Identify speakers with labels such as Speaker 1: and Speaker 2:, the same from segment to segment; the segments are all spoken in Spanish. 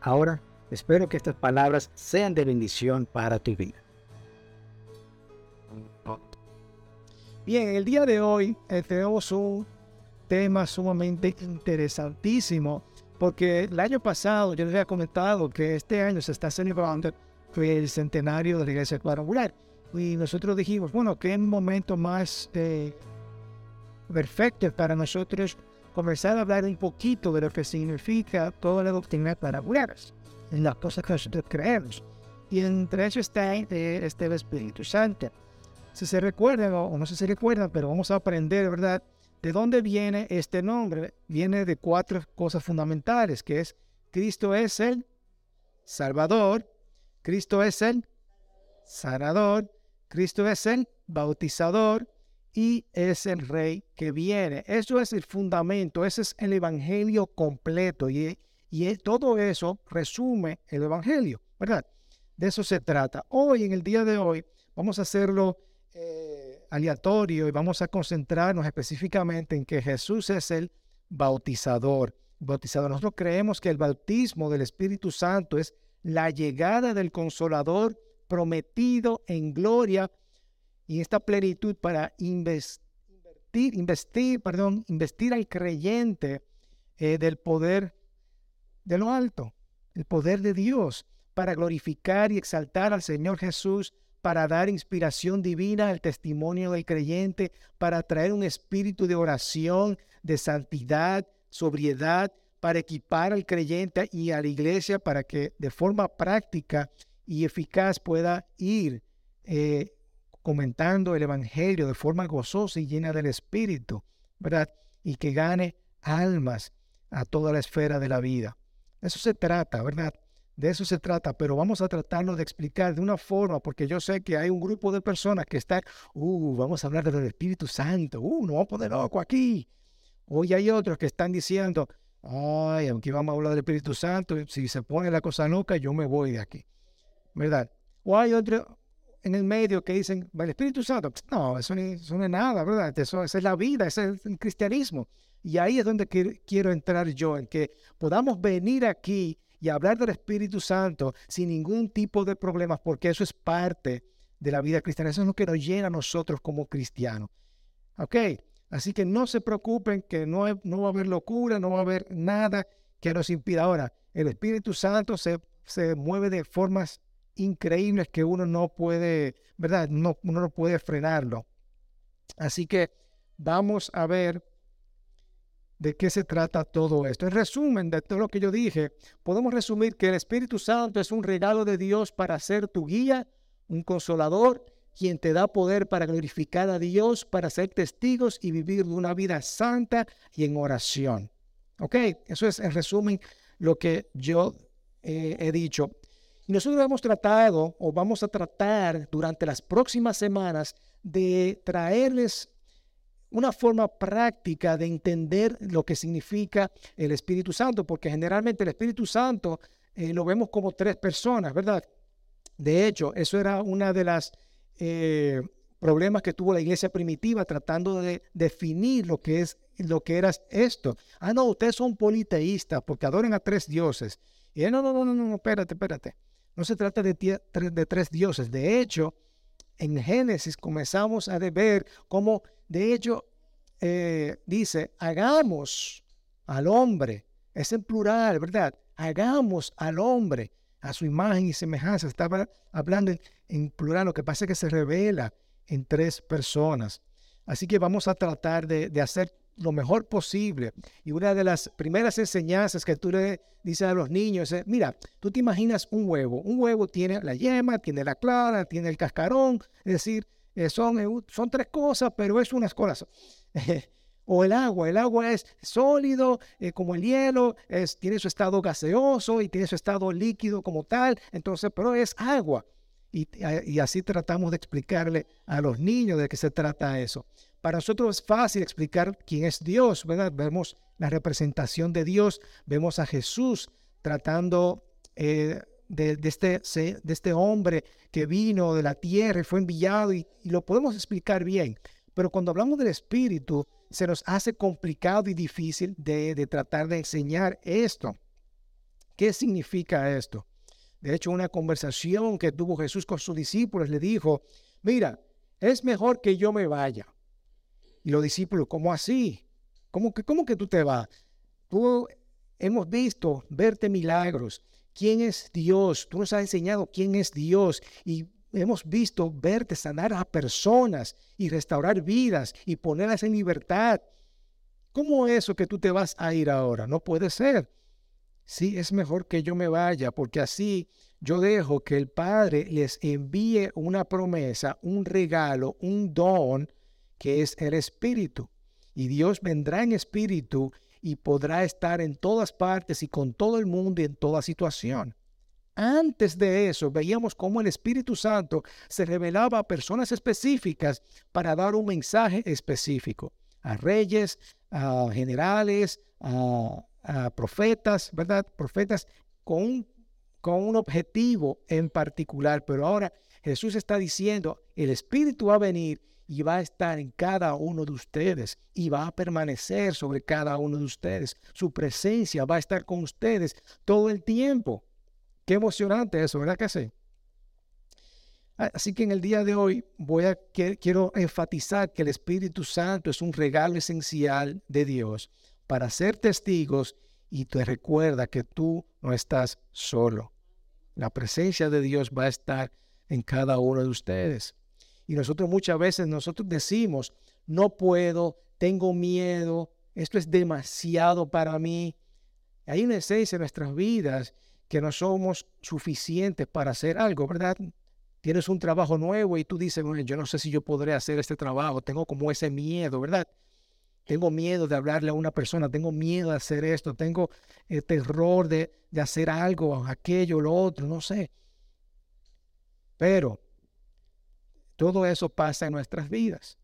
Speaker 1: Ahora, espero que estas palabras sean de bendición para tu vida.
Speaker 2: Bien, el día de hoy eh, tenemos un tema sumamente interesantísimo porque el año pasado yo les había comentado que este año se está celebrando el centenario de la Iglesia Cuadrangular y nosotros dijimos, bueno, qué momento más eh, perfecto para nosotros comenzar a hablar un poquito de lo que significa toda la doctrina para mujeres, en las cosas que nosotros creemos. Y entre eso está este, este Espíritu Santo. Si se recuerdan, o no se recuerdan, pero vamos a aprender, ¿verdad? ¿De dónde viene este nombre? Viene de cuatro cosas fundamentales, que es Cristo es el Salvador, Cristo es el Sanador, Cristo es el Bautizador y es el rey que viene. Eso es el fundamento, ese es el evangelio completo y, y todo eso resume el evangelio, ¿verdad? De eso se trata. Hoy, en el día de hoy, vamos a hacerlo eh, aleatorio y vamos a concentrarnos específicamente en que Jesús es el bautizador. Bautizador. Nosotros creemos que el bautismo del Espíritu Santo es la llegada del consolador prometido en gloria y esta plenitud para investir, investir, perdón, investir al creyente eh, del poder de lo alto, el poder de Dios, para glorificar y exaltar al Señor Jesús, para dar inspiración divina al testimonio del creyente, para traer un espíritu de oración, de santidad, sobriedad, para equipar al creyente y a la iglesia para que de forma práctica y eficaz pueda ir eh, comentando el Evangelio de forma gozosa y llena del Espíritu, ¿verdad? Y que gane almas a toda la esfera de la vida. Eso se trata, ¿verdad? De eso se trata, pero vamos a tratarlo de explicar de una forma, porque yo sé que hay un grupo de personas que están, uh, vamos a hablar del Espíritu Santo, uh, no vamos a poner loco aquí. Hoy hay otros que están diciendo, ay, aunque vamos a hablar del Espíritu Santo, si se pone la cosa loca, yo me voy de aquí, ¿verdad? O hay otro, en el medio que dicen, el Espíritu Santo, no, eso, no es nada, ¿verdad? Eso, esa es la vida, ese es el cristianismo. Y ahí es donde quiero entrar yo, en que podamos venir aquí y hablar del Espíritu Santo sin ningún tipo de problemas, porque eso es parte de la vida cristiana. Eso es lo que nos llena a nosotros como cristianos. ¿Ok? Así que no se preocupen que no, no va a haber locura, no va a haber nada que nos impida. Ahora, el Espíritu Santo se, se mueve de formas increíbles que uno no puede, ¿verdad? No, uno no puede frenarlo. Así que vamos a ver de qué se trata todo esto. En resumen de todo lo que yo dije, podemos resumir que el Espíritu Santo es un regalo de Dios para ser tu guía, un consolador, quien te da poder para glorificar a Dios, para ser testigos y vivir una vida santa y en oración. ¿Ok? Eso es en resumen lo que yo eh, he dicho. Y nosotros hemos tratado o vamos a tratar durante las próximas semanas de traerles una forma práctica de entender lo que significa el Espíritu Santo, porque generalmente el Espíritu Santo eh, lo vemos como tres personas, ¿verdad? De hecho, eso era una de las eh, problemas que tuvo la iglesia primitiva tratando de definir lo que es lo que era esto. Ah, no, ustedes son politeístas porque adoran a tres dioses. Y no, no, no, no, no, espérate, espérate. No se trata de, tres dioses. De hecho, en Génesis comenzamos a ver cómo, de hecho, eh, dice, hagamos al hombre. Es en plural, ¿verdad? Hagamos al hombre a su imagen y semejanza. Estaba hablando en, plural, lo que pasa es que se revela en tres personas. Así que vamos a tratar de, de hacer lo mejor posible. Y una de las primeras enseñanzas que tú le dices a los niños es, mira, tú te imaginas un huevo. Un huevo tiene la yema, tiene la clara, tiene el cascarón. Es decir, eh, son, eh, son tres cosas, pero es unas cosas. O el agua, el agua es sólido eh, como el hielo, es, tiene su estado gaseoso y tiene su estado líquido como tal, entonces, pero es agua. Y, y así tratamos de explicarle a los niños de qué se trata eso. Para nosotros es fácil explicar quién es Dios, ¿verdad? Vemos la representación de Dios, vemos a Jesús tratando eh, de, este, de este hombre que vino de la tierra y fue enviado y, lo podemos explicar bien. Pero cuando hablamos del Espíritu, se nos hace complicado y difícil de tratar de enseñar esto. ¿Qué significa esto? De hecho, una conversación que tuvo Jesús con sus discípulos le dijo, mira, es mejor que yo me vaya. Y los discípulos, ¿cómo así? ¿Cómo que, cómo que tú te vas? Tú hemos visto verte milagros. ¿Quién es Dios? Tú nos has enseñado quién es Dios. Y hemos visto verte sanar a personas y restaurar vidas y ponerlas en libertad. ¿Cómo es eso que tú te vas a ir ahora? No puede ser. Sí, es mejor que yo me vaya, porque así yo dejo que el Padre les envíe una promesa, un regalo, un don, que es el Espíritu. Y Dios vendrá en Espíritu y podrá estar en todas partes y con todo el mundo y en toda situación. Antes de eso, veíamos cómo el Espíritu Santo se revelaba a personas específicas para dar un mensaje específico, a reyes, a generales, a, profetas, ¿verdad? Profetas con con un objetivo en particular. Pero ahora Jesús está diciendo, el Espíritu va a venir y va a estar en cada uno de ustedes y va a permanecer sobre cada uno de ustedes. Su presencia va a estar con ustedes todo el tiempo. Qué emocionante eso, ¿verdad que sí? Así que en el día de hoy voy a quiero enfatizar que el Espíritu Santo es un regalo esencial de Dios para ser testigos y te recuerda que tú no estás solo. La presencia de Dios va a estar en cada uno de ustedes. Y nosotros muchas veces nosotros decimos, no puedo, tengo miedo, esto es demasiado para mí. Hay una esencia en nuestras vidas que no somos suficientes para hacer algo, ¿verdad? Tienes un trabajo nuevo y tú dices, bueno, yo no sé si yo podré hacer este trabajo, tengo como ese miedo, ¿verdad? Tengo miedo de hablarle a una persona, tengo miedo de hacer esto, tengo el terror de, de hacer algo, aquello, lo otro, no sé. Pero todo eso pasa en nuestras vidas.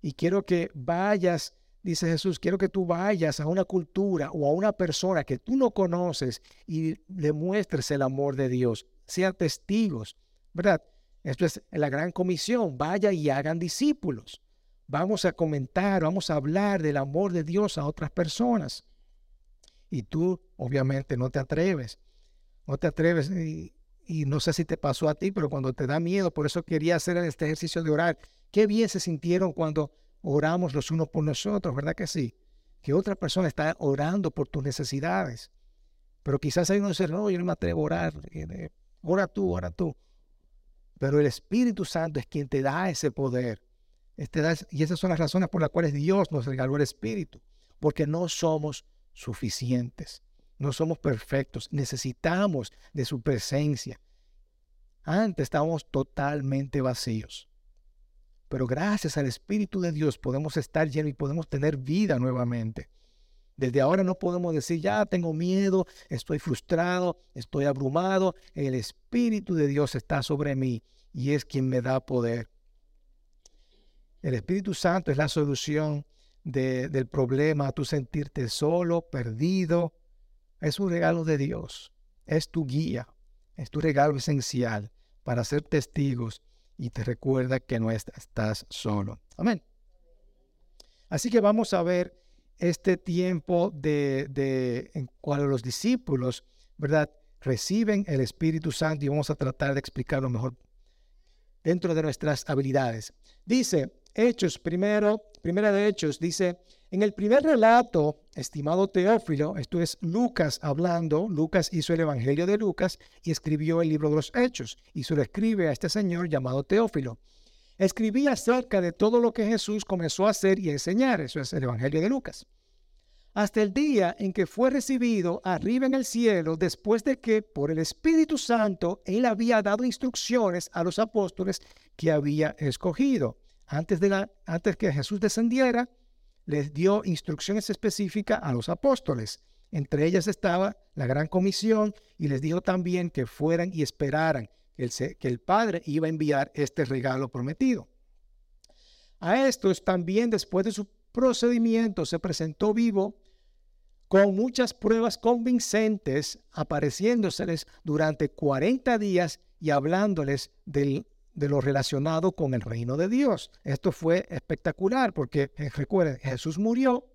Speaker 2: Y quiero que vayas, dice Jesús, quiero que tú vayas a una cultura o a una persona que tú no conoces y le muestres el amor de Dios. Sean testigos, ¿verdad? Esto es la gran comisión. Vaya y hagan discípulos. Vamos a comentar, vamos a hablar del amor de Dios a otras personas. Y tú, obviamente, no te atreves. No te atreves. Y no sé si te pasó a ti, pero cuando te da miedo, por eso quería hacer este ejercicio de orar. Qué bien se sintieron cuando oramos los unos por nosotros, ¿verdad que sí? Que otra persona está orando por tus necesidades. Pero quizás hay uno dice, no, yo no me atrevo a orar. Eh, ora tú, ora tú. Pero el Espíritu Santo es quien te da ese poder. Este y esas son las razones por las cuales Dios nos regaló el Espíritu. Porque no somos suficientes. No somos perfectos, necesitamos de su presencia. Antes estábamos totalmente vacíos. Pero gracias al Espíritu de Dios podemos estar llenos y podemos tener vida nuevamente. Desde ahora no podemos decir, ya tengo miedo, estoy frustrado, estoy abrumado. El Espíritu de Dios está sobre mí y es quien me da poder. El Espíritu Santo es la solución del problema, tu sentirte solo, perdido, es un regalo de Dios, es tu guía, es tu regalo esencial para ser testigos y te recuerda que no estás solo. Amén. Así que vamos a ver este tiempo de, de en cual los discípulos, ¿verdad? Reciben el Espíritu Santo y vamos a tratar de explicarlo mejor dentro de nuestras habilidades. Dice Hechos primero, primera de Hechos, dice, en el primer relato, estimado Teófilo, esto es Lucas hablando, Lucas hizo el Evangelio de Lucas y escribió el libro de los Hechos, y se lo escribe a este señor llamado Teófilo. Escribía acerca de todo lo que Jesús comenzó a hacer y a enseñar, eso es el Evangelio de Lucas. Hasta el día en que fue recibido arriba en el cielo, después de que por el Espíritu Santo él había dado instrucciones a los apóstoles que había escogido. Antes, de antes que Jesús descendiera, les dio instrucciones específicas a los apóstoles. Entre ellas estaba la gran comisión y les dijo también que fueran y esperaran que el, Padre iba a enviar este regalo prometido. A estos también después de su procedimiento se presentó vivo con muchas pruebas convincentes, apareciéndoseles durante 40 días y hablándoles del, de lo relacionado con el reino de Dios. Esto fue espectacular porque, eh, recuerden, Jesús murió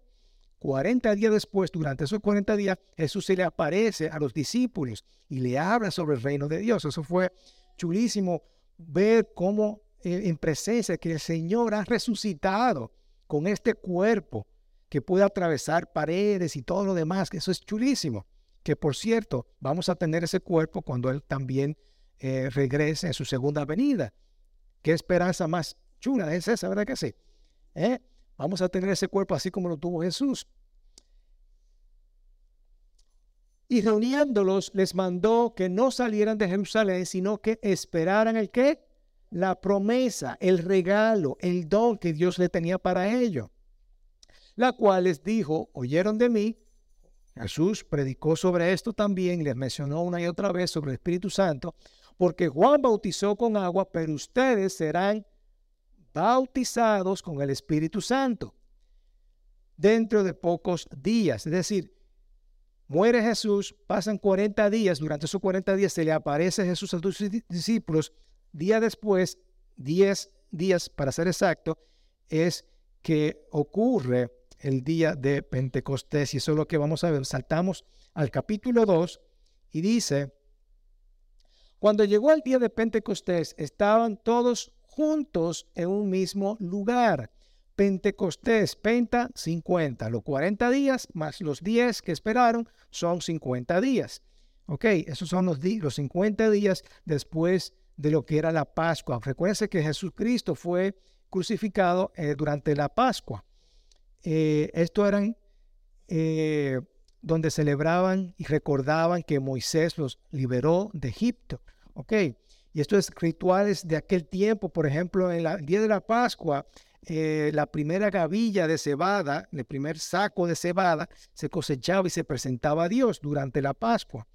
Speaker 2: 40 días después, durante esos 40 días, Jesús se le aparece a los discípulos y le habla sobre el reino de Dios. Eso fue chulísimo ver cómo eh, en presencia que el Señor ha resucitado con este cuerpo que puede atravesar paredes y todo lo demás, eso es chulísimo. Que por cierto, vamos a tener ese cuerpo cuando Él también eh, regrese en su segunda venida. Qué esperanza más chula es esa, ¿verdad que sí? ¿Eh? Vamos a tener ese cuerpo así como lo tuvo Jesús. Y reuniéndolos, les mandó que no salieran de Jerusalén, sino que esperaran el qué? La promesa, el regalo, el don que Dios le tenía para ellos. La cual les dijo, oyeron de mí. Jesús predicó sobre esto también, les mencionó una y otra vez sobre el Espíritu Santo, porque Juan bautizó con agua, pero ustedes serán bautizados con el Espíritu Santo dentro de pocos días. Es decir, muere Jesús, pasan 40 días, durante esos 40 días se le aparece Jesús a sus discípulos, día después, 10 días para ser exacto, es que ocurre el día de Pentecostés y eso es lo que vamos a ver. Saltamos al capítulo 2 y dice, cuando llegó el día de Pentecostés, estaban todos juntos en un mismo lugar. Pentecostés, Penta, 50. Los 40 días más los 10 que esperaron son 50 días. Ok, esos son los, los 50 días después de lo que era la Pascua. Recuerden que Jesucristo fue crucificado eh, durante la Pascua. Eh, esto eran eh, donde celebraban y recordaban que Moisés los liberó de Egipto. Ok, y estos rituales de aquel tiempo, por ejemplo, en el día de la Pascua, eh, la primera gavilla de cebada, el primer saco de cebada, se cosechaba y se presentaba a Dios durante la Pascua.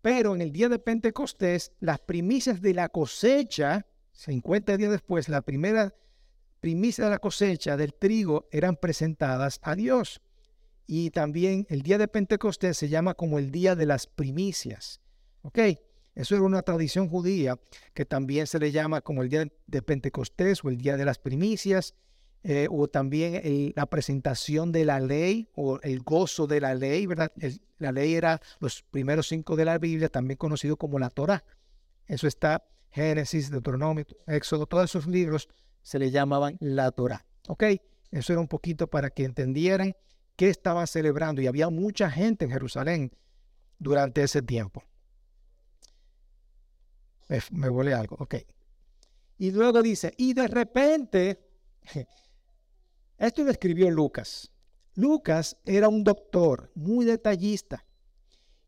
Speaker 2: Pero en el día de Pentecostés, las primicias de la cosecha, 50 días después, la primera primicia de la cosecha del trigo eran presentadas a Dios. Y también el día de Pentecostés se llama como el día de las primicias. ¿Ok? Eso era una tradición judía que también se le llama como el día de Pentecostés o el día de las primicias, eh, o también la presentación de la ley o el gozo de la ley, ¿verdad? la ley era los primeros cinco de la Biblia, también conocido como la Torah. Eso está Génesis, Deuteronomio, Éxodo, todos esos libros se le llamaban la Torah. ¿Ok? Eso era un poquito para que entendieran qué estaban celebrando y había mucha gente en Jerusalén durante ese tiempo. Me, me algo, ok. Y luego dice, y de repente, esto lo escribió Lucas. Lucas era un doctor muy detallista.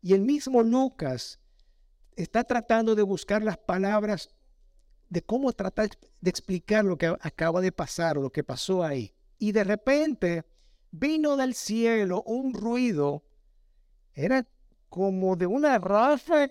Speaker 2: Y el mismo Lucas está tratando de buscar las palabras de cómo tratar de explicar lo que acaba de pasar o lo que pasó ahí. Y de repente vino del cielo un ruido, era como de una ráfaga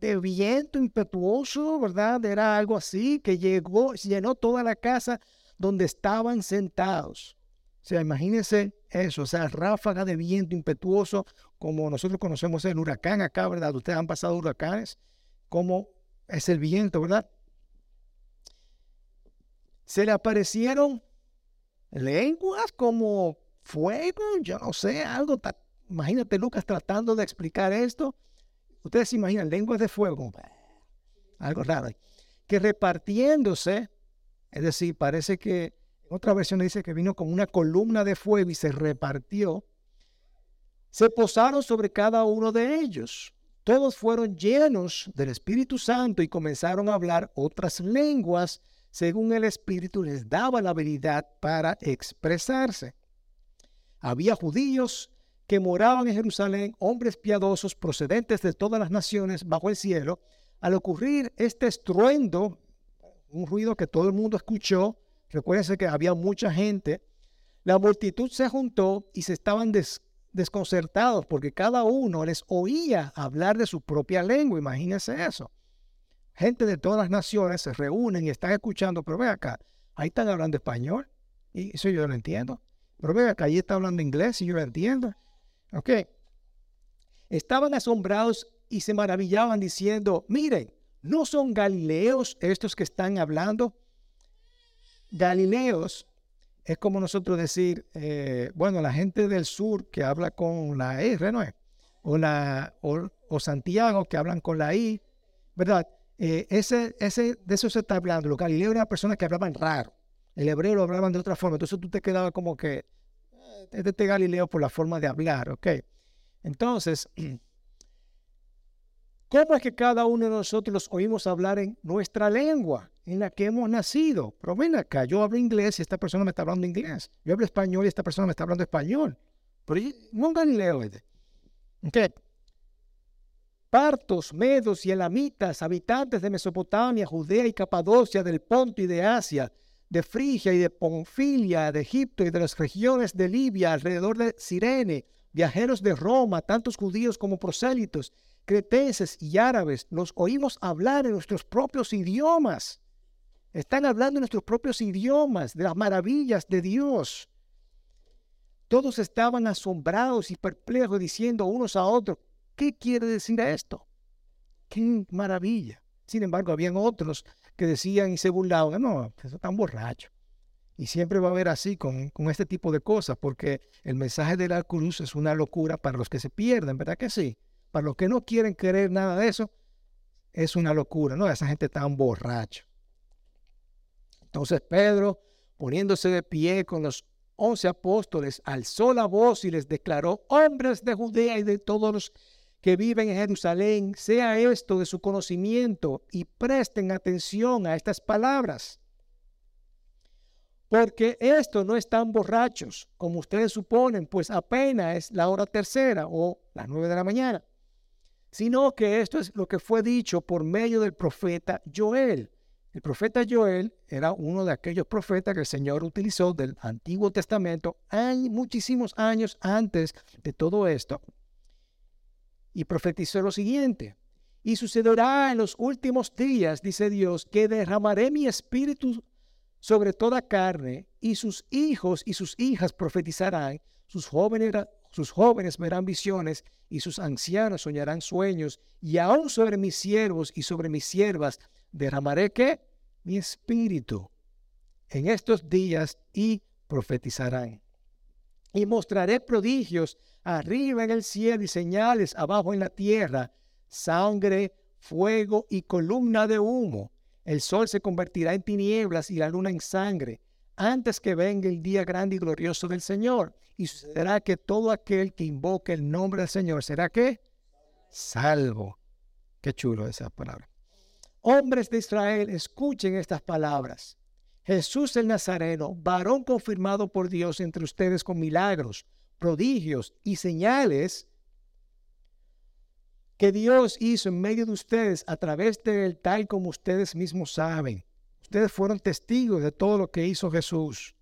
Speaker 2: de viento impetuoso, ¿verdad? Era algo así que llegó, llenó toda la casa donde estaban sentados. O sea, imagínense eso, o sea, ráfaga de viento impetuoso, como nosotros conocemos el huracán acá, ¿verdad? Ustedes han pasado huracanes, como es el viento, ¿verdad? Se le aparecieron lenguas como fuego, yo no sé, algo, imagínate Lucas tratando de explicar esto Ustedes se imaginan lenguas de fuego, algo raro, que repartiéndose, es decir, parece que otra versión dice que vino como una columna de fuego y se repartió, se posaron sobre cada uno de ellos. Todos fueron llenos del Espíritu Santo y comenzaron a hablar otras lenguas según el Espíritu les daba la habilidad para expresarse. Había judíos que moraban en Jerusalén, hombres piadosos procedentes de todas las naciones bajo el cielo, al ocurrir este estruendo, un ruido que todo el mundo escuchó, recuérdense que había mucha gente, La multitud se juntó y se estaban desconcertados porque cada uno les oía hablar de su propia lengua. Imagínense eso. Gente de todas las naciones se reúnen y están escuchando, pero ve acá, ahí están hablando español y eso yo lo entiendo. Pero ve acá, ahí está hablando inglés y yo lo entiendo. Ok. Estaban asombrados y se maravillaban diciendo, miren, ¿no son galileos estos que están hablando? Galileos es como nosotros decir, eh, bueno, la gente del sur que habla con la R, ¿no es? O, la, o, Santiago que hablan con la I, ¿verdad? Eh, ese, ese, de eso se está hablando. Los galileos eran personas que hablaban raro. El hebreo lo hablaban de otra forma. Entonces tú te quedabas como que, este, este Galileo por la forma de hablar, ¿ok? Entonces, ¿cómo es que cada uno de nosotros oímos hablar en nuestra lengua? en la que hemos nacido. Pero ven acá, yo hablo inglés y esta persona me está hablando inglés. Yo hablo español y esta persona me está hablando español. Pero no un Galileo. Este. ¿Qué? Partos, medos y elamitas, habitantes de Mesopotamia, Judea y Capadocia, del Ponto y de Asia, de Frigia y de Ponfilia, de Egipto y de las regiones de Libia, alrededor de Sirene, viajeros de Roma, tantos judíos como prosélitos, cretenses y árabes, los oímos hablar en nuestros propios idiomas están hablando en nuestros propios idiomas de las maravillas de Dios. Todos estaban asombrados y perplejos diciendo unos a otros, ¿qué quiere decir esto? ¡Qué maravilla! Sin embargo, habían otros que decían y se burlaban, no, eso tan borracho. Y siempre va a haber así con, con, este tipo de cosas, porque el mensaje de la cruz es una locura para los que se pierden, ¿verdad que sí? Para los que no quieren creer nada de eso, es una locura, ¿no? Esa gente tan borracho. Entonces Pedro, poniéndose de pie con los once apóstoles, alzó la voz y les declaró, hombres de Judea y de todos los que viven en Jerusalén, sea esto de su conocimiento y presten atención a estas palabras. Porque esto no están borrachos, como ustedes suponen, pues apenas es la hora tercera o las nueve de la mañana, sino que esto es lo que fue dicho por medio del profeta Joel. El profeta Joel era uno de aquellos profetas que el Señor utilizó del Antiguo Testamento hay muchísimos años antes de todo esto. Y profetizó lo siguiente. Y sucederá en los últimos días, dice Dios, que derramaré mi espíritu sobre toda carne, y sus hijos y sus hijas profetizarán, sus jóvenes, sus jóvenes verán visiones, y sus ancianos soñarán sueños, y aún sobre mis siervos y sobre mis siervas derramaré qué? Mi espíritu en estos días y profetizarán. Y mostraré prodigios arriba en el cielo y señales abajo en la tierra, sangre, fuego y columna de humo. El sol se convertirá en tinieblas y la luna en sangre, antes que venga el día grande y glorioso del Señor. Y sucederá que todo aquel que invoque el nombre del Señor será que salvo. Qué chulo esa palabra. Hombres de Israel, escuchen estas palabras. Jesús el Nazareno, varón confirmado por Dios entre ustedes con milagros, prodigios y señales que Dios hizo en medio de ustedes a través de él, tal como ustedes mismos saben. Ustedes fueron testigos de todo lo que hizo Jesús.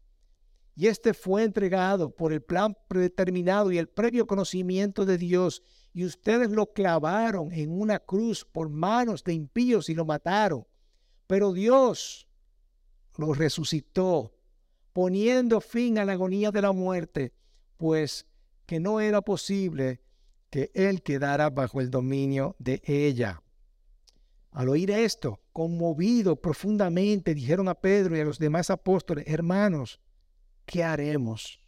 Speaker 2: Y este fue entregado por el plan predeterminado y el previo conocimiento de Dios y ustedes lo clavaron en una cruz por manos de impíos y lo mataron. Pero Dios lo resucitó, poniendo fin a la agonía de la muerte, pues que no era posible que Él quedara bajo el dominio de ella. Al oír esto, conmovido profundamente, dijeron a Pedro y a los demás apóstoles, hermanos, ¿qué haremos?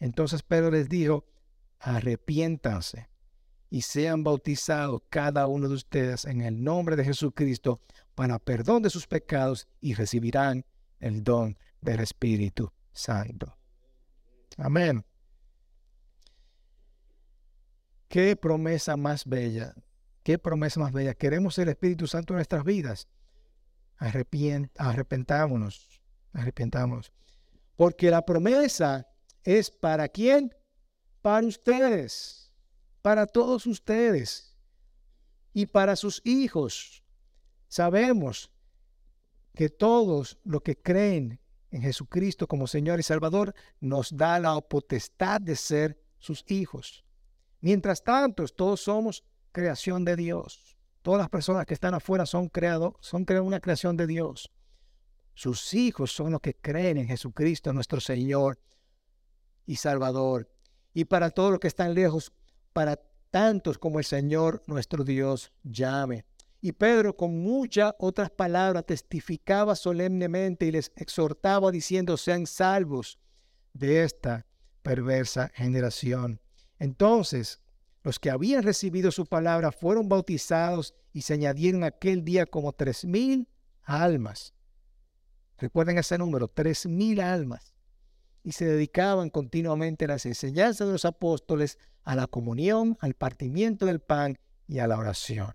Speaker 2: Entonces Pedro les dijo, arrepiéntanse y sean bautizados cada uno de ustedes en el nombre de Jesucristo para perdón de sus pecados y recibirán el don del Espíritu Santo. Amén. Qué promesa más bella, qué promesa más bella. Queremos el Espíritu Santo en nuestras vidas. arrepentámonos, arrepentámonos. Porque la promesa es para quién? Para ustedes para todos ustedes y para sus hijos. Sabemos que todos los que creen en Jesucristo como Señor y Salvador, nos da la potestad de ser sus hijos. Mientras tanto, todos somos creación de Dios. Todas las personas que están afuera son creados, son una creación de Dios. Sus hijos son los que creen en Jesucristo, nuestro Señor y Salvador. Y para todos los que están lejos, para tantos como el Señor nuestro Dios llame. Y Pedro con muchas otras palabras testificaba solemnemente y les exhortaba diciendo, sean salvos de esta perversa generación. Entonces, los que habían recibido su palabra fueron bautizados y se añadieron aquel día como tres mil almas. Recuerden ese número, tres mil almas. Y se dedicaban continuamente a las enseñanzas de los apóstoles, a la comunión, al partimiento del pan y a la oración.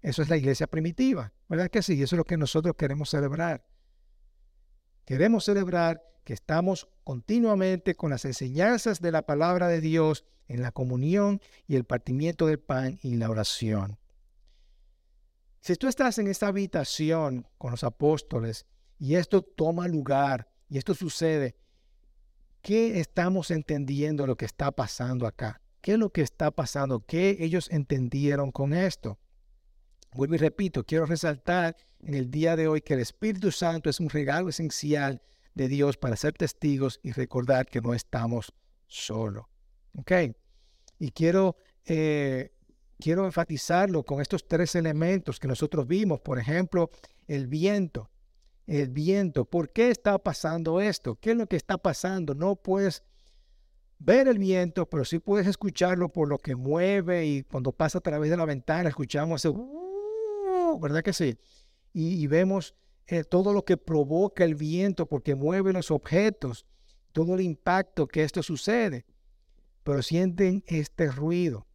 Speaker 2: Eso es la iglesia primitiva, ¿verdad que sí? Eso es lo que nosotros queremos celebrar. Queremos celebrar que estamos continuamente con las enseñanzas de la palabra de Dios en la comunión y el partimiento del pan y la oración. Si tú estás en esta habitación con los apóstoles y esto toma lugar y esto sucede, ¿qué estamos entendiendo lo que está pasando acá? ¿Qué es lo que está pasando? ¿Qué ellos entendieron con esto? Vuelvo y repito, quiero resaltar en el día de hoy que el Espíritu Santo es un regalo esencial de Dios para ser testigos y recordar que no estamos solos. ¿Ok? Y quiero, eh, quiero enfatizarlo con estos tres elementos que nosotros vimos. Por ejemplo, el viento. El viento. ¿Por qué está pasando esto? ¿Qué es lo que está pasando? No puedes ver el viento, pero sí puedes escucharlo por lo que mueve y cuando pasa a través de la ventana escuchamos ese ¿verdad que sí? Y, vemos eh, todo lo que provoca el viento porque mueve los objetos, todo el impacto que esto sucede. Pero sienten este ruido.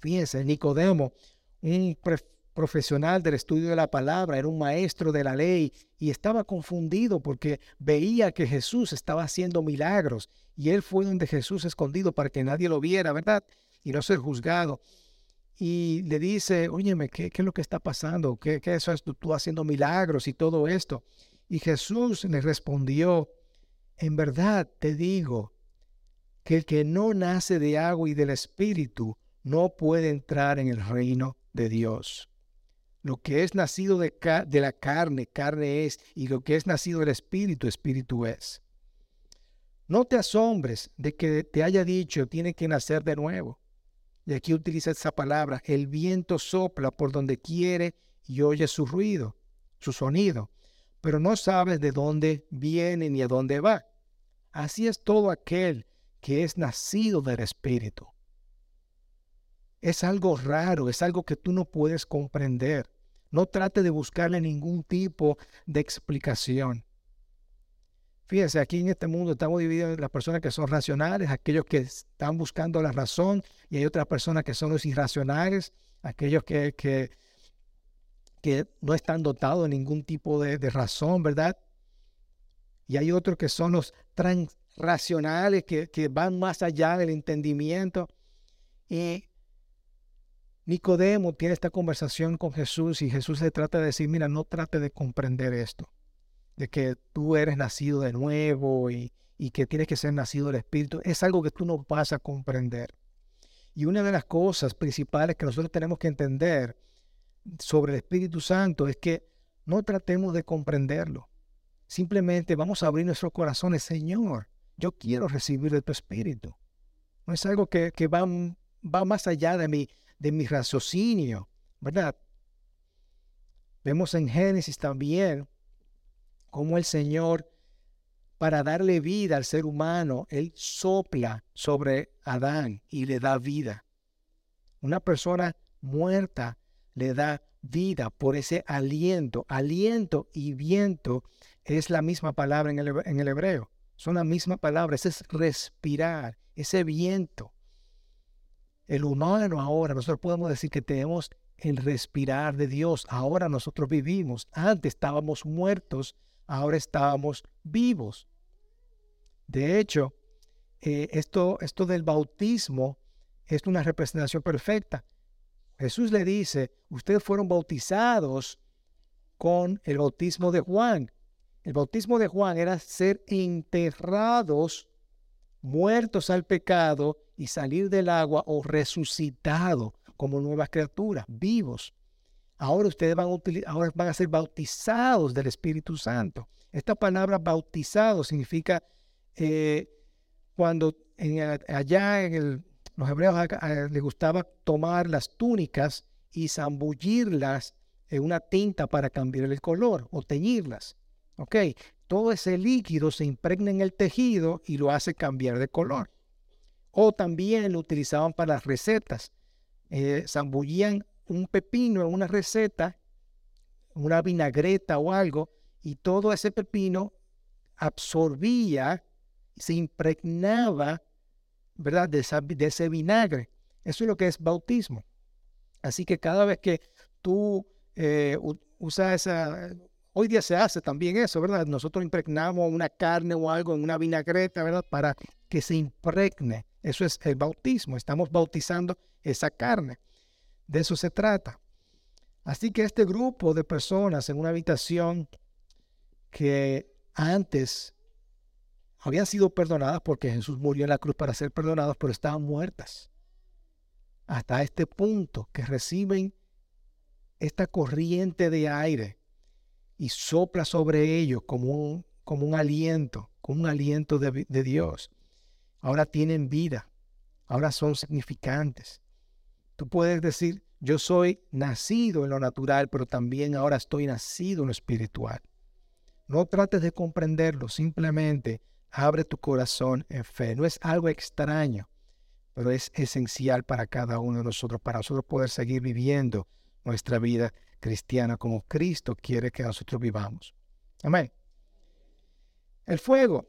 Speaker 2: Fíjense, Nicodemo, un profesional del estudio de la palabra, era un maestro de la ley y estaba confundido porque veía que Jesús estaba haciendo milagros y él fue donde Jesús escondido para que nadie lo viera, ¿verdad? Y no ser juzgado y le dice, óyeme, ¿qué, ¿qué, es lo que está pasando? ¿Qué, eso es tú haciendo milagros y todo esto? Y Jesús le respondió, en verdad te digo que el que no nace de agua y del Espíritu no puede entrar en el reino de Dios. Lo que es nacido de, de la carne, carne es, y lo que es nacido del Espíritu, Espíritu es. No te asombres de que te haya dicho, tiene que nacer de nuevo. Y aquí utiliza esa palabra, el viento sopla por donde quiere y oye su ruido, su sonido, pero no sabes de dónde viene ni a dónde va. Así es todo aquel que es nacido del Espíritu. Es algo raro, es algo que tú no puedes comprender. No trate de buscarle ningún tipo de explicación. Fíjense, aquí en este mundo estamos divididos en las personas que son racionales, aquellos que están buscando la razón, y hay otras personas que son los irracionales, aquellos que, que, no están dotados de ningún tipo de, razón, ¿verdad? Y hay otros que son los transracionales, que, que van más allá del entendimiento. Y Nicodemo tiene esta conversación con Jesús y Jesús le trata de decir, mira, no trate de comprender esto de que tú eres nacido de nuevo y, que tienes que ser nacido del Espíritu, es algo que tú no vas a comprender. Y una de las cosas principales que nosotros tenemos que entender sobre el Espíritu Santo es que no tratemos de comprenderlo. Simplemente vamos a abrir nuestros corazones, Señor, yo quiero recibir de tu Espíritu. No es algo que, va, va, más allá de mi, de mi raciocinio, ¿verdad? Vemos en Génesis también como el Señor, para darle vida al ser humano, Él sopla sobre Adán y le da vida. Una persona muerta le da vida por ese aliento. Aliento y viento es la misma palabra en el, en el hebreo. Son la misma palabra. Ese es respirar, ese viento. El humano ahora, nosotros podemos decir que tenemos el respirar de Dios. Ahora nosotros vivimos. Antes estábamos muertos ahora estábamos vivos. De hecho, eh, esto, esto del bautismo es una representación perfecta. Jesús le dice, ustedes fueron bautizados con el bautismo de Juan. El bautismo de Juan era ser enterrados, muertos al pecado y salir del agua o resucitado como nuevas criaturas, vivos. Ahora ustedes van a, ahora van a ser bautizados del Espíritu Santo. Esta palabra bautizado significa eh, cuando allá en los hebreos les gustaba tomar las túnicas y zambullirlas en una tinta para cambiar el color o teñirlas. ¿Ok? Todo ese líquido se impregna en el tejido y lo hace cambiar de color. O también lo utilizaban para las recetas. Eh, zambullían un pepino en una receta, una vinagreta o algo, y todo ese pepino absorbía, se impregnaba, ¿verdad?, de, ese vinagre. Eso es lo que es bautismo. Así que cada vez que tú eh, usas esa, hoy día se hace también eso, ¿verdad? Nosotros impregnamos una carne o algo en una vinagreta, ¿verdad? Para que se impregne. Eso es el bautismo. Estamos bautizando esa carne. De eso se trata. Así que este grupo de personas en una habitación que antes habían sido perdonadas porque Jesús murió en la cruz para ser perdonados, pero estaban muertas. Hasta este punto que reciben esta corriente de aire y sopla sobre ellos como un, como un aliento, como un aliento de, de Dios. Ahora tienen vida, ahora son significantes. Tú puedes decir, yo soy nacido en lo natural, pero también ahora estoy nacido en lo espiritual. No trates de comprenderlo, simplemente abre tu corazón en fe. No es algo extraño, pero es esencial para cada uno de nosotros, para nosotros poder seguir viviendo nuestra vida cristiana como Cristo quiere que nosotros vivamos. Amén. El fuego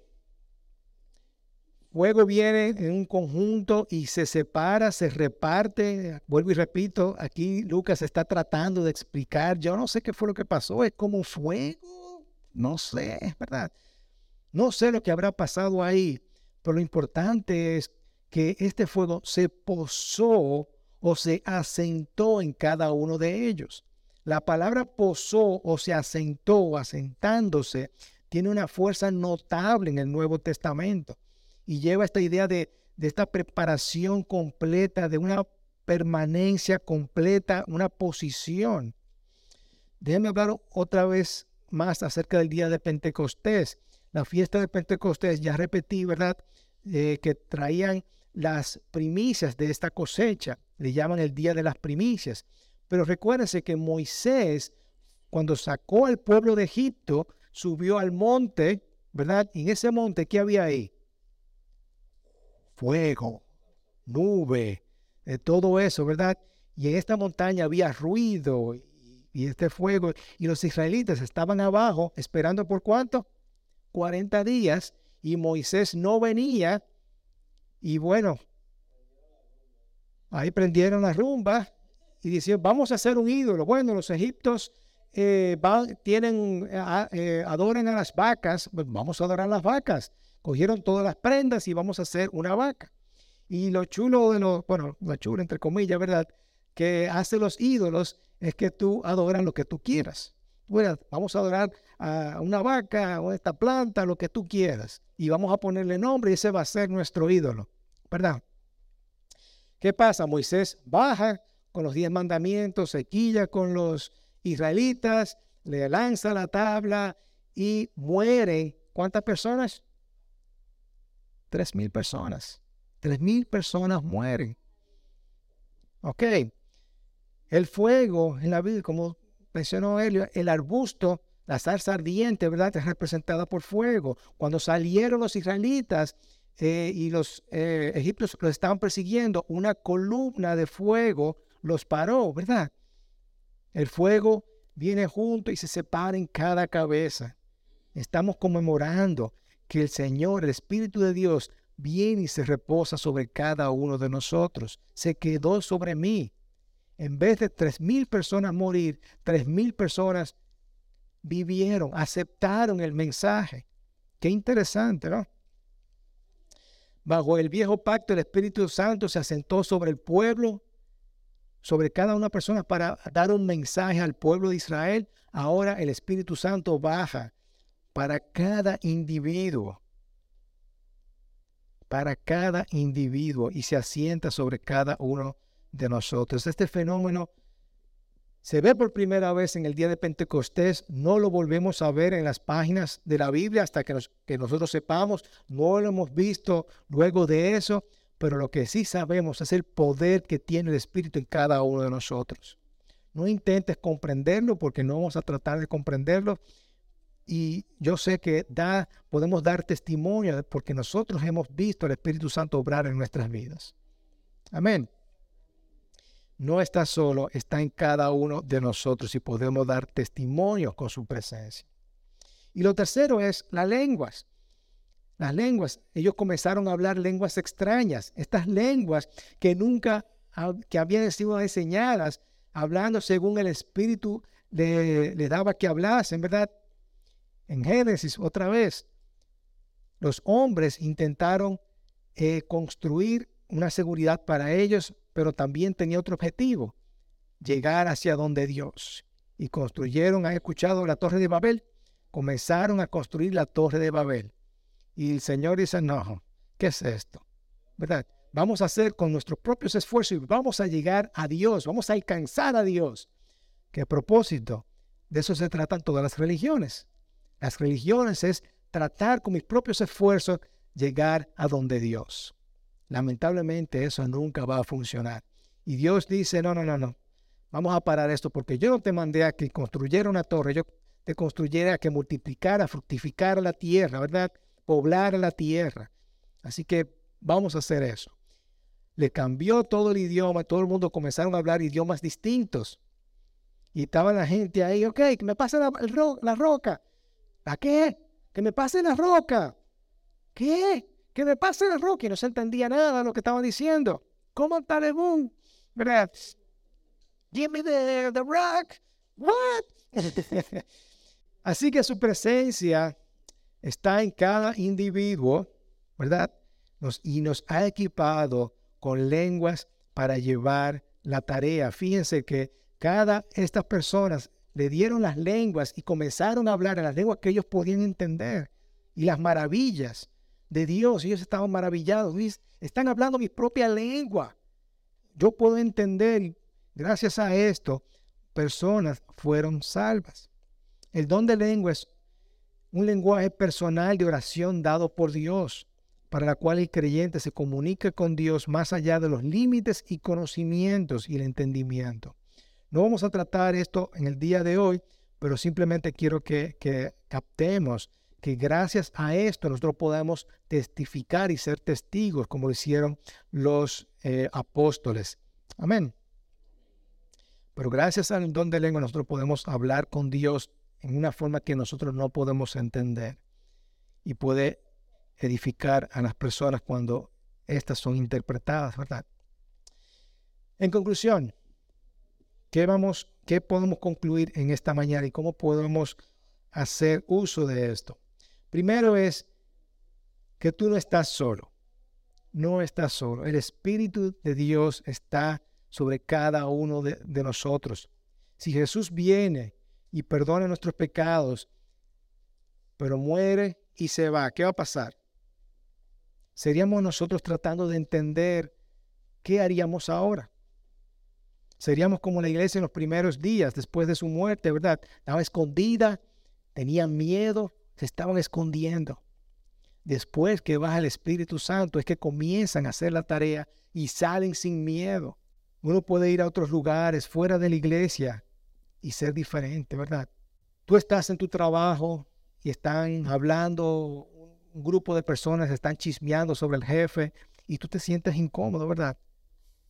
Speaker 2: Fuego viene en un conjunto y se separa, se reparte. Vuelvo y repito, aquí Lucas está tratando de explicar, yo no sé qué fue lo que pasó, es como fuego, no sé, es verdad. No sé lo que habrá pasado ahí, pero lo importante es que este fuego se posó o se asentó en cada uno de ellos. La palabra posó o se asentó, asentándose, tiene una fuerza notable en el Nuevo Testamento y lleva esta idea de, esta preparación completa, de una permanencia completa, una posición. Déjenme hablar otra vez más acerca del día de Pentecostés. La fiesta de Pentecostés, ya repetí, ¿verdad? Eh, que traían las primicias de esta cosecha. Le llaman el día de las primicias. Pero recuérdense que Moisés, cuando sacó al pueblo de Egipto, subió al monte, ¿verdad? Y en ese monte, ¿qué había ahí? Fuego, nube, de todo eso, ¿verdad? Y en esta montaña había ruido y, este fuego, y los israelitas estaban abajo esperando por cuánto? 40 días, y Moisés no venía, y bueno, ahí prendieron la rumba y decían, vamos a hacer un ídolo. Bueno, los egiptos eh, tienen, eh, adoran a las vacas, pues vamos a adorar a las vacas cogieron todas las prendas y vamos a hacer una vaca. Y lo chulo de los, bueno, lo chulo entre comillas, ¿verdad? Que hace los ídolos es que tú adoras lo que tú quieras. Bueno, vamos a adorar a una vaca o esta planta, lo que tú quieras. Y vamos a ponerle nombre y ese va a ser nuestro ídolo, ¿verdad? ¿Qué pasa? Moisés baja con los diez mandamientos, se quilla con los israelitas, le lanza la tabla y muere. ¿Cuántas personas? Tres mil personas. Tres mil personas mueren. Ok. El fuego en la vida, como mencionó Helio, el arbusto, la zarza ardiente, ¿verdad? Es representada por fuego. Cuando salieron los israelitas eh, y los eh, egipcios los estaban persiguiendo, una columna de fuego los paró, ¿verdad? El fuego viene junto y se separa en cada cabeza. Estamos conmemorando que el Señor, el Espíritu de Dios, viene y se reposa sobre cada uno de nosotros. Se quedó sobre mí. En vez de tres mil personas morir, tres mil personas vivieron, aceptaron el mensaje. Qué interesante, ¿no? Bajo el viejo pacto, el Espíritu Santo se asentó sobre el pueblo, sobre cada una persona para dar un mensaje al pueblo de Israel. Ahora el Espíritu Santo baja para cada individuo. Para cada individuo y se asienta sobre cada uno de nosotros. Este fenómeno se ve por primera vez en el día de Pentecostés, no lo volvemos a ver en las páginas de la Biblia hasta que, que, nosotros sepamos, no lo hemos visto luego de eso, pero lo que sí sabemos es el poder que tiene el Espíritu en cada uno de nosotros. No intentes comprenderlo porque no vamos a tratar de comprenderlo. Y yo sé que podemos dar testimonio porque nosotros hemos visto al Espíritu Santo obrar en nuestras vidas. Amén. No está solo, está en cada uno de nosotros y podemos dar testimonio con su presencia. Y lo tercero es las lenguas. Las lenguas, ellos comenzaron a hablar lenguas extrañas, estas lenguas que nunca que habían sido enseñadas hablando según el Espíritu le, daba que hablasen, ¿verdad? En Génesis, otra vez, los hombres intentaron eh, construir una seguridad para ellos, pero también tenía otro objetivo, llegar hacia donde Dios. Y construyeron, han escuchado la torre de Babel, comenzaron a construir la torre de Babel. Y el Señor dice, no, ¿qué es esto? ¿Verdad? vamos a hacer con nuestros propios esfuerzos y vamos a llegar a Dios, vamos a alcanzar a Dios. ¿Qué propósito? De eso se tratan todas las religiones. Las religiones es tratar con mis propios esfuerzos llegar a donde Dios. Lamentablemente eso nunca va a funcionar. Y Dios dice, no, no, no, no. Vamos a parar esto porque yo no te mandé a que construyera una torre, yo te construyera a que multiplicara, fructificara la tierra, ¿verdad? Poblara la tierra. Así que vamos a hacer eso le cambió todo el idioma, todo el mundo comenzaron a hablar idiomas distintos. Y estaba la gente ahí, ok, que me pase la, la roca. ¿La qué? Que me pase la roca. ¿Qué? Que me pase la roca. Y no se entendía nada de lo que estaban diciendo. ¿Cómo talebún? ¿Verdad? Give me the, the rock. What? Así que su presencia está en cada individuo, ¿verdad? Y nos ha equipado con lenguas para llevar la tarea. Fíjense que cada estas personas le dieron las lenguas y comenzaron a hablar en las lenguas que ellos podían entender y las maravillas de Dios. Ellos estaban maravillados. Están hablando mi propia lengua. Yo puedo entender, gracias a esto, personas fueron salvas. El don de lengua es un lenguaje personal de oración dado por Dios para la cual el creyente se comunica con Dios más allá de los límites y conocimientos y el entendimiento. No vamos a tratar esto en el día de hoy, pero simplemente quiero que, captemos que gracias a esto nosotros podamos testificar y ser testigos como lo hicieron los eh, apóstoles. Amén. Pero gracias al don de lengua nosotros podemos hablar con Dios en una forma que nosotros no podemos entender. Y puede edificar a las personas cuando estas son interpretadas, ¿verdad? En conclusión, ¿qué, vamos, ¿qué podemos concluir en esta mañana y cómo podemos hacer uso de esto? Primero es que tú no estás solo, no estás solo. El Espíritu de Dios está sobre cada uno de, de nosotros. Si Jesús viene y perdona nuestros pecados, pero muere y se va, ¿qué va a pasar? seríamos nosotros tratando de entender qué haríamos ahora. Seríamos como la iglesia en los primeros días después de su muerte, ¿verdad? Estaba escondida, tenían miedo, se estaban escondiendo. Después que baja el Espíritu Santo es que comienzan a hacer la tarea y salen sin miedo. Uno puede ir a otros lugares fuera de la iglesia y ser diferente, ¿verdad? Tú estás en tu trabajo y están hablando un grupo de personas están chismeando sobre el jefe y tú te sientes incómodo, ¿verdad?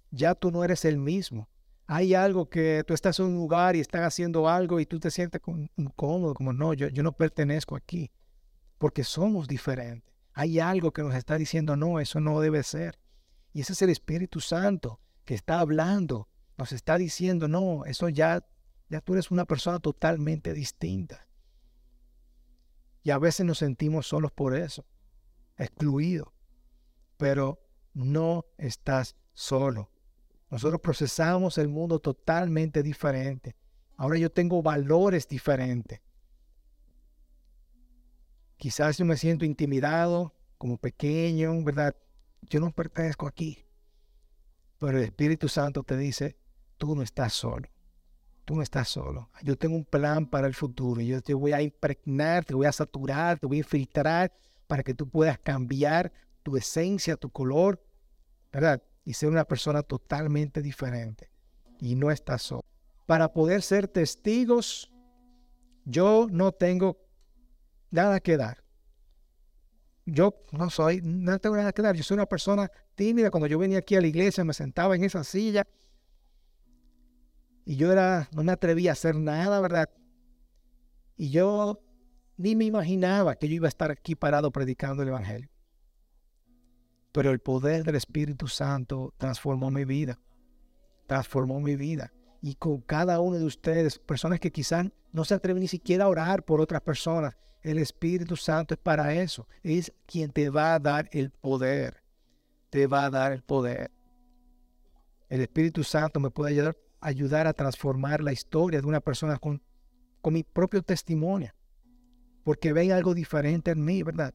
Speaker 2: Ya tú no eres el mismo. Hay algo que tú estás en un lugar y están haciendo algo y tú te sientes incómodo, como no, yo, yo no pertenezco aquí, porque somos diferentes. Hay algo que nos está diciendo, no, eso no debe ser. Y ese es el Espíritu Santo que está hablando, nos está diciendo, no, eso ya, ya tú eres una persona totalmente distinta. Y a veces nos sentimos solos por eso, excluidos. Pero no estás solo. Nosotros procesamos el mundo totalmente diferente. Ahora yo tengo valores diferentes. Quizás yo me siento intimidado, como pequeño, ¿verdad? Yo no pertenezco aquí. Pero el Espíritu Santo te dice, tú no estás solo. Tú no estás solo. Yo tengo un plan para el futuro. Yo te voy a impregnar, te voy a saturar, te voy a infiltrar para que tú puedas cambiar tu esencia, tu color, ¿verdad? Y ser una persona totalmente diferente. Y no estás solo. Para poder ser testigos, yo no tengo nada que dar. Yo no soy, no tengo nada que dar. Yo soy una persona tímida. Cuando yo venía aquí a la iglesia, me sentaba en esa silla y yo era, no me atrevía a hacer nada, ¿verdad? Y yo ni me imaginaba que yo iba a estar aquí parado predicando el Evangelio. Pero el poder del Espíritu Santo transformó mi vida. Transformó mi vida. Y con cada uno de ustedes, personas que quizás no se atreven ni siquiera a orar por otras personas, el Espíritu Santo es para eso. Es quien te va a dar el poder. Te va a dar el poder. El Espíritu Santo me puede ayudar, a transformar la historia de una persona con, con mi propio testimonio. Porque ven algo diferente en mí, ¿verdad?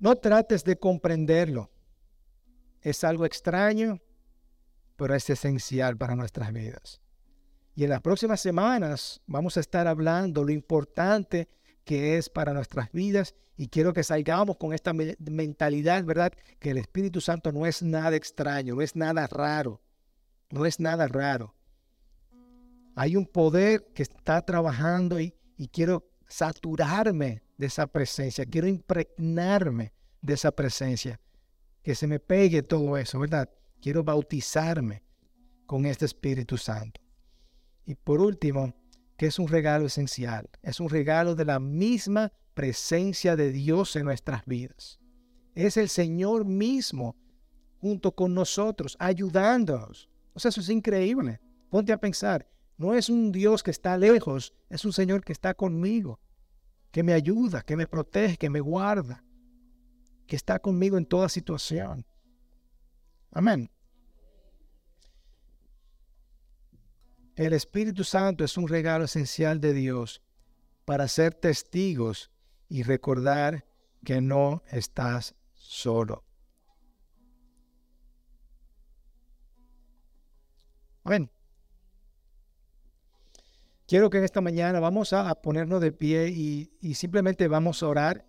Speaker 2: No trates de comprenderlo. Es algo extraño, pero es esencial para nuestras vidas. Y en las próximas semanas vamos a estar hablando lo importante que es para nuestras vidas y quiero que salgamos con esta mentalidad, ¿verdad? Que el Espíritu Santo no es nada extraño, no es nada raro, no es nada raro. Hay un poder que está trabajando y, y quiero saturarme de esa presencia, quiero impregnarme de esa presencia, que se me pegue todo eso, ¿verdad? Quiero bautizarme con este Espíritu Santo. Y por último, que es un regalo esencial, es un regalo de la misma presencia de Dios en nuestras vidas. Es el Señor mismo junto con nosotros, ayudándonos. O sea, eso es increíble. Ponte a pensar, no es un Dios que está lejos, es un Señor que está conmigo, que me ayuda, que me protege, que me guarda, que está conmigo en toda situación. Amén. El Espíritu Santo es un regalo esencial de Dios para ser testigos y recordar que no estás solo. Amén. Quiero que en esta mañana vamos a ponernos de pie y, simplemente vamos a orar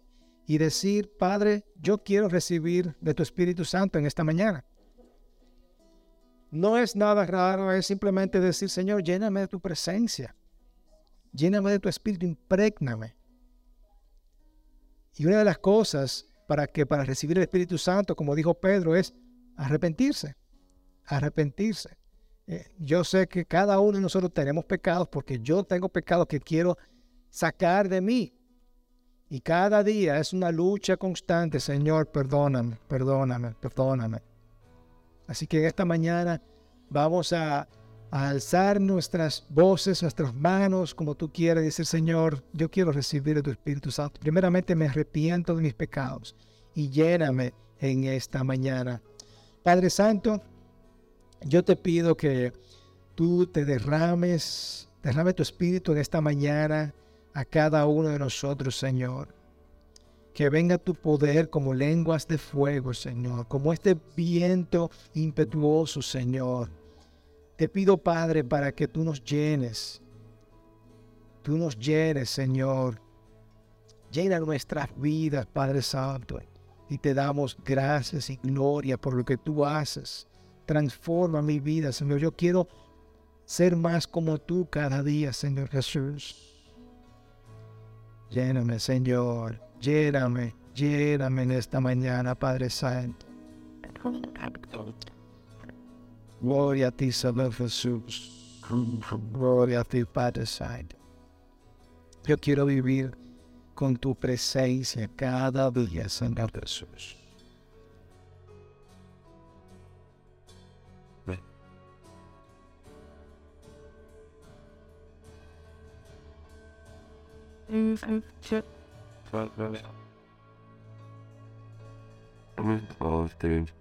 Speaker 2: y decir, Padre, yo quiero recibir de tu Espíritu Santo en esta mañana. No es nada raro, es simplemente decir, Señor, lléname de tu presencia. Lléname de tu espíritu, imprégname. Y una de las cosas para que para recibir el Espíritu Santo, como dijo Pedro, es arrepentirse. Arrepentirse. Eh, yo sé que cada uno de nosotros tenemos pecados porque yo tengo pecados que quiero sacar de mí. Y cada día es una lucha constante, Señor, perdóname, perdóname, perdóname. Así que esta mañana vamos a, alzar nuestras voces, nuestras manos, como tú quieras, y decir, Señor, yo quiero recibir de tu Espíritu Santo. Primeramente me arrepiento de mis pecados y lléname en esta mañana. Padre Santo, yo te pido que tú te derrames, derrame tu Espíritu en esta mañana a cada uno de nosotros, Señor. Que venga tu poder como lenguas de fuego, Señor, como este viento impetuoso, Señor. Te pido, Padre, para que tú nos llenes. Tú nos llenes, Señor. Llena nuestras vidas, Padre Santo. Y te damos gracias y gloria por lo que tú haces. Transforma mi vida, Señor. Yo quiero ser más como tú cada día, Señor Jesús. Lléname, Señor. Lléname, lléname en esta mañana, Padre Santo. Gloria a ti, Señor Jesús. Gloria a ti, Padre Santo. Yo quiero vivir con tu presencia cada día, Señor Jesús.
Speaker 3: Twelve, dude.